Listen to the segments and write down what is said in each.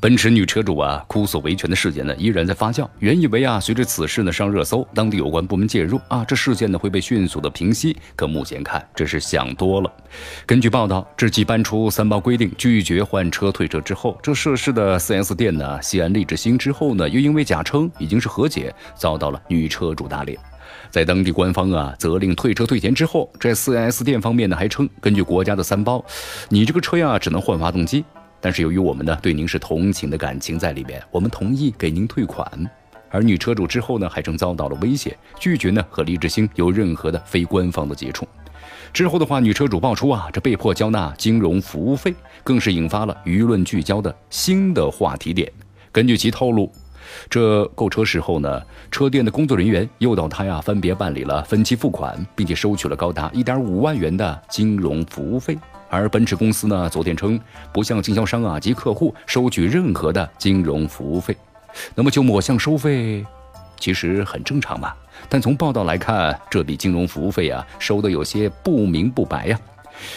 奔驰女车主啊哭诉维权的事件呢依然在发酵。原以为啊随着此事呢上热搜，当地有关部门介入啊，这事件呢会被迅速的平息。可目前看，这是想多了。根据报道，这继搬出三包规定拒绝换车退车之后，这涉事的 4S 店呢西安利之星之后呢又因为假称已经是和解，遭到了女车主打脸。在当地官方啊责令退车退钱之后，这 4S 店方面呢还称，根据国家的三包，你这个车呀只能换发动机。但是由于我们呢对您是同情的感情在里面，我们同意给您退款。而女车主之后呢还曾遭到了威胁，拒绝呢和李志兴有任何的非官方的接触。之后的话，女车主爆出啊这被迫交纳金融服务费，更是引发了舆论聚焦的新的话题点。根据其透露，这购车时候呢，车店的工作人员诱导他呀分别办理了分期付款，并且收取了高达一点五万元的金融服务费。而奔驰公司呢，昨天称不向经销商啊及客户收取任何的金融服务费。那么就抹项收费，其实很正常嘛。但从报道来看，这笔金融服务费啊收的有些不明不白呀。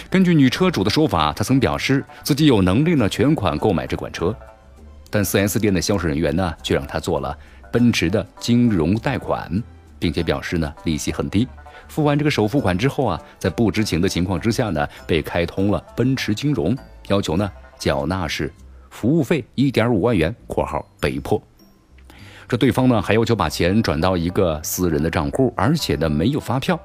根据女车主的说法，她曾表示自己有能力呢全款购买这款车，但 4S 店的销售人员呢却让她做了奔驰的金融贷款，并且表示呢利息很低。付完这个首付款之后啊，在不知情的情况之下呢，被开通了奔驰金融，要求呢缴纳是服务费一点五万元（括号被迫）。这对方呢还要求把钱转到一个私人的账户，而且呢没有发票。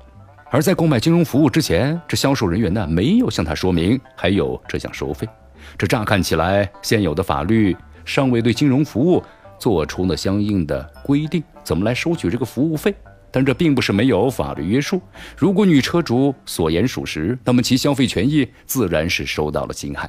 而在购买金融服务之前，这销售人员呢没有向他说明还有这项收费。这乍看起来，现有的法律尚未对金融服务做出了相应的规定，怎么来收取这个服务费？但这并不是没有法律约束。如果女车主所言属实，那么其消费权益自然是受到了侵害。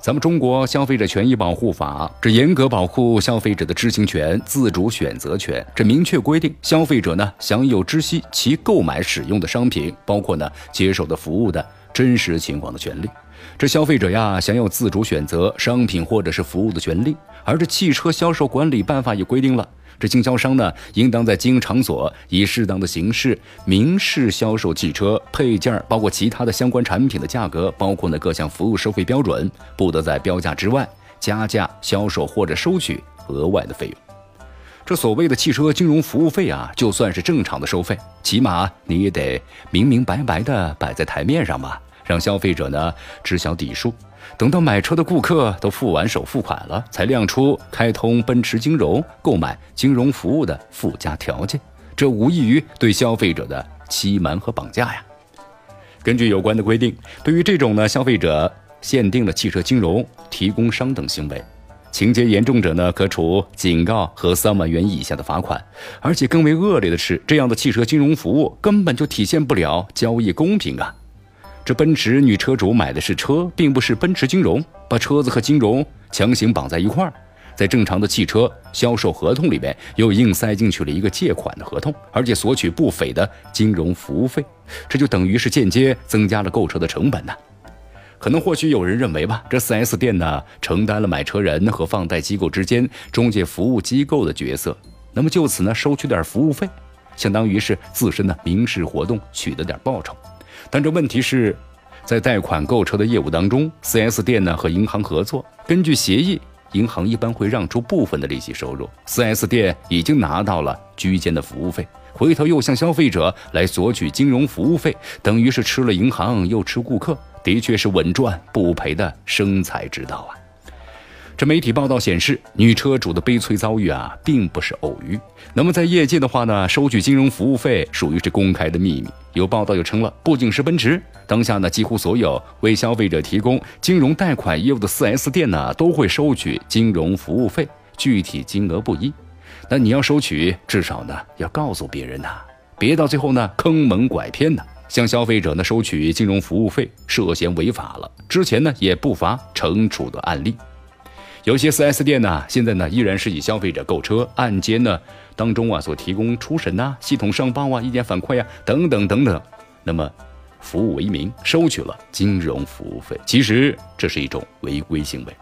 咱们中国消费者权益保护法这严格保护消费者的知情权、自主选择权。这明确规定，消费者呢享有知悉其购买使用的商品，包括呢接受的服务的真实情况的权利。这消费者呀享有自主选择商品或者是服务的权利。而这汽车销售管理办法也规定了。这经销商呢，应当在经营场所以适当的形式明示销售汽车配件，包括其他的相关产品的价格，包括呢各项服务收费标准，不得在标价之外加价销售或者收取额外的费用。这所谓的汽车金融服务费啊，就算是正常的收费，起码你也得明明白白的摆在台面上吧，让消费者呢知晓底数。等到买车的顾客都付完首付款了，才亮出开通奔驰金融购买金融服务的附加条件，这无异于对消费者的欺瞒和绑架呀。根据有关的规定，对于这种呢消费者限定的汽车金融提供商等行为，情节严重者呢可处警告和三万元以下的罚款。而且更为恶劣的是，这样的汽车金融服务根本就体现不了交易公平啊。这奔驰女车主买的是车，并不是奔驰金融，把车子和金融强行绑在一块儿，在正常的汽车销售合同里面又硬塞进去了一个借款的合同，而且索取不菲的金融服务费，这就等于是间接增加了购车的成本呢。可能或许有人认为吧，这 4S 店呢承担了买车人和放贷机构之间中介服务机构的角色，那么就此呢收取点服务费，相当于是自身的民事活动取得点报酬。但这问题是，在贷款购车的业务当中，4S 店呢和银行合作，根据协议，银行一般会让出部分的利息收入，4S 店已经拿到了居间的服务费，回头又向消费者来索取金融服务费，等于是吃了银行又吃顾客，的确是稳赚不赔的生财之道啊。这媒体报道显示，女车主的悲催遭遇啊，并不是偶遇。那么在业界的话呢，收取金融服务费属于是公开的秘密。有报道又称了，不仅是奔驰，当下呢，几乎所有为消费者提供金融贷款业务的 4S 店呢，都会收取金融服务费，具体金额不一。但你要收取，至少呢，要告诉别人呐，别到最后呢，坑蒙拐骗呢，向消费者呢收取金融服务费，涉嫌违法了。之前呢，也不乏惩处的案例。有些 4S 店呢，现在呢依然是以消费者购车按揭呢当中啊所提供初审呐、系统上报啊、意见反馈啊等等等等。那么，服务为名收取了金融服务费，其实这是一种违规行为，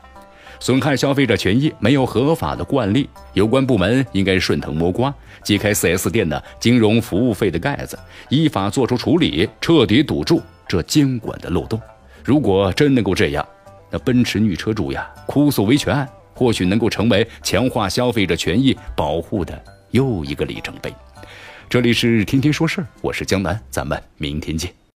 损害消费者权益，没有合法的惯例。有关部门应该顺藤摸瓜，揭开 4S 店的金融服务费的盖子，依法作出处理，彻底堵住这监管的漏洞。如果真能够这样，那奔驰女车主呀，哭诉维权案或许能够成为强化消费者权益保护的又一个里程碑。这里是天天说事儿，我是江南，咱们明天见。